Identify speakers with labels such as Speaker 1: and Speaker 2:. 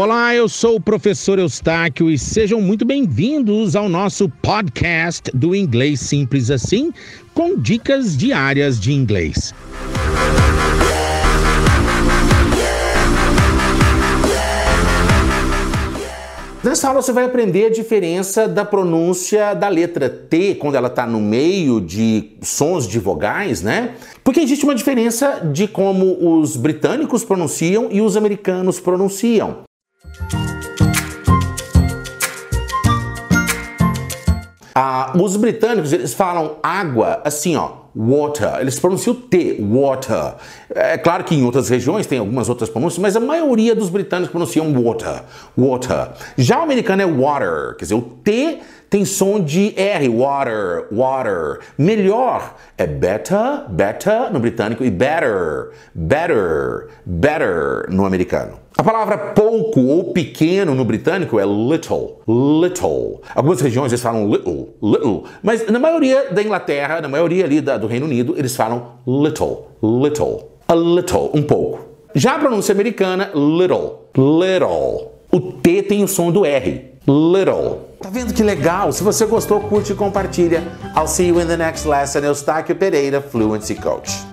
Speaker 1: Olá, eu sou o professor Eustáquio e sejam muito bem-vindos ao nosso podcast do Inglês Simples Assim, com dicas diárias de inglês. Nessa aula você vai aprender a diferença da pronúncia da letra T quando ela está no meio de sons de vogais, né? Porque existe uma diferença de como os britânicos pronunciam e os americanos pronunciam. Ah, os britânicos eles falam água assim, ó, water. Eles pronunciam o T, water. É claro que em outras regiões tem algumas outras pronúncias, mas a maioria dos britânicos pronunciam water, water. Já o americano é water, quer dizer, o T tem som de R, water, water. Melhor é better, better no britânico e better, better, better no americano. A palavra pouco ou pequeno no britânico é little, little. Algumas regiões eles falam little, little, mas na maioria da Inglaterra, na maioria ali da, do Reino Unido, eles falam little, little, a little, um pouco. Já a pronúncia americana, little, little. O T tem o som do R, little. Tá vendo que legal? Se você gostou, curte e compartilha. I'll see you in the next lesson. Eustáquio Pereira, Fluency Coach.